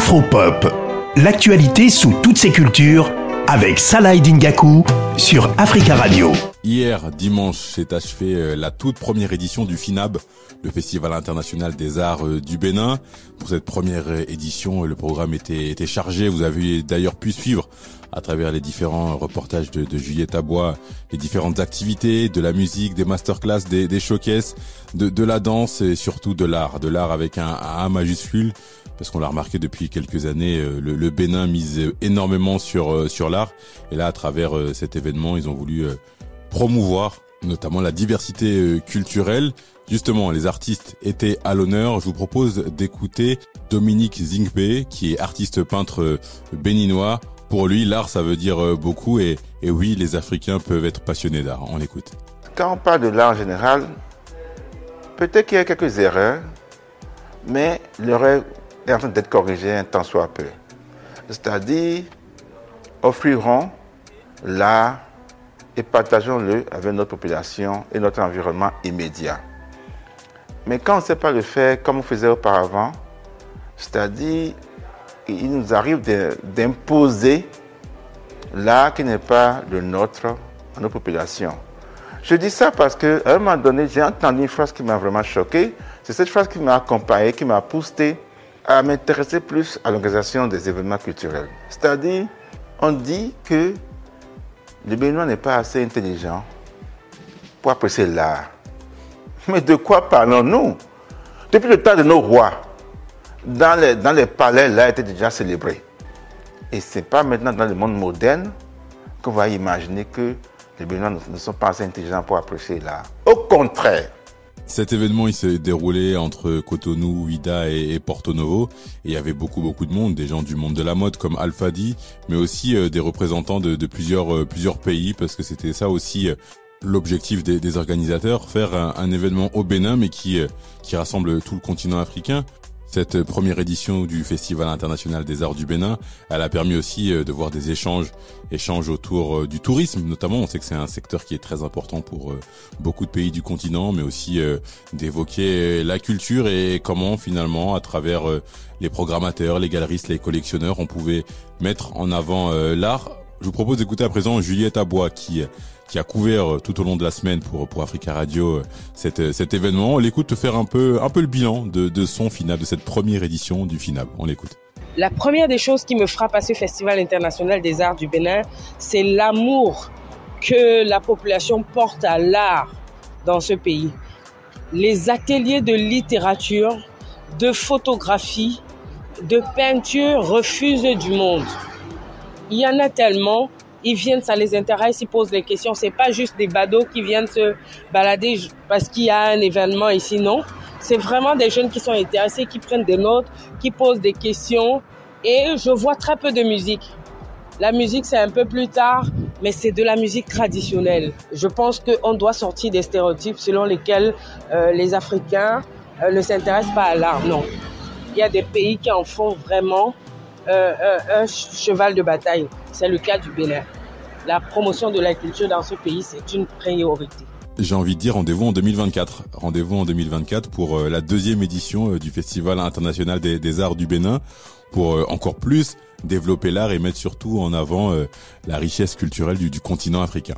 Afropop, l'actualité sous toutes ses cultures avec Salah Dingaku sur Africa Radio. Hier, dimanche, s'est achevé euh, la toute première édition du FINAB, le Festival international des arts euh, du Bénin. Pour cette première euh, édition, le programme était, chargé. Vous avez d'ailleurs pu suivre à travers les différents reportages de, Juliette Abois, les différentes activités, de la musique, des masterclass, des, des de, de la danse et surtout de l'art, de l'art avec un A majuscule parce qu'on l'a remarqué depuis quelques années, le, le, Bénin mise énormément sur sur l'art. Et là, à travers cet événement, ils ont voulu promouvoir notamment la diversité euh, culturelle. Justement, les artistes étaient à l'honneur. Je vous propose d'écouter Dominique Zingpe, qui est artiste peintre euh, béninois. Pour lui, l'art, ça veut dire euh, beaucoup et, et oui, les Africains peuvent être passionnés d'art. On l'écoute. Quand on parle de l'art en général, peut-être qu'il y a quelques erreurs, mais l'erreur est en train d'être corrigée un temps soit peu. C'est-à-dire, offriront l'art et partageons-le avec notre population et notre environnement immédiat. Mais quand on ne sait pas le faire comme on faisait auparavant, c'est-à-dire il nous arrive d'imposer l'art qui n'est pas le nôtre à nos populations. Je dis ça parce qu'à un moment donné, j'ai entendu une phrase qui m'a vraiment choqué. C'est cette phrase qui m'a accompagné, qui m'a poussé à m'intéresser plus à l'organisation des événements culturels. C'est-à-dire, on dit que le Béninois n'est pas assez intelligent pour apprécier l'art. Mais de quoi parlons-nous? Depuis le temps de nos rois, dans les, dans les palais, l'art était déjà célébré. Et ce n'est pas maintenant dans le monde moderne qu'on va imaginer que les Béninois ne sont pas assez intelligents pour apprécier l'art. Au contraire, cet événement, il s'est déroulé entre Cotonou, Ouida et, Porto Novo. Et il y avait beaucoup, beaucoup de monde, des gens du monde de la mode comme Alfadi, mais aussi euh, des représentants de, plusieurs, euh, plusieurs pays, parce que c'était ça aussi euh, l'objectif des, organisateurs, faire un, événement au Bénin, mais qui rassemble tout le continent africain. Cette première édition du Festival international des arts du Bénin, elle a permis aussi euh, de voir des échanges, échanges autour euh, du tourisme notamment. On sait que c'est un secteur qui est très important pour euh, beaucoup de pays du continent, mais aussi d'évoquer la culture et comment finalement, à travers les programmateurs, les galeristes, les collectionneurs, on pouvait mettre en avant l'art. Je vous propose d'écouter à présent Juliette Abois qui a couvert euh, tout au long de la semaine pour Africa Radio euh, cet, euh, cet événement. On l'écoute faire un peu le bilan de, de son final de cette première édition du FINAB. On l'écoute. La première des choses qui me frappe à ce Festival international des arts du Bénin, c'est l'amour que la population porte à l'art dans ce pays. Les ateliers de littérature, de photographie, de peinture refusent du monde. Il y en a tellement ils viennent, ça les intéresse, ils posent des questions. C'est pas juste des badauds qui viennent se balader parce qu'il y a un événement ici, non. C'est vraiment des jeunes qui sont intéressés, qui prennent des notes, qui posent des questions. Et je vois très peu de musique. La musique, c'est un peu plus tard, mais c'est de la musique traditionnelle. Je pense qu'on doit sortir des stéréotypes selon lesquels euh, les Africains euh, ne s'intéressent pas à l'art. Non. Il y a des pays qui en font vraiment euh, un cheval de bataille. C'est le cas du Bénin. La promotion de la culture dans ce pays, c'est une priorité. J'ai envie de dire rendez-vous en 2024. Rendez-vous en 2024 pour euh, la deuxième édition euh, du Festival international des, arts du Bénin pour encore plus développer l'art et mettre surtout en avant la richesse culturelle du continent africain.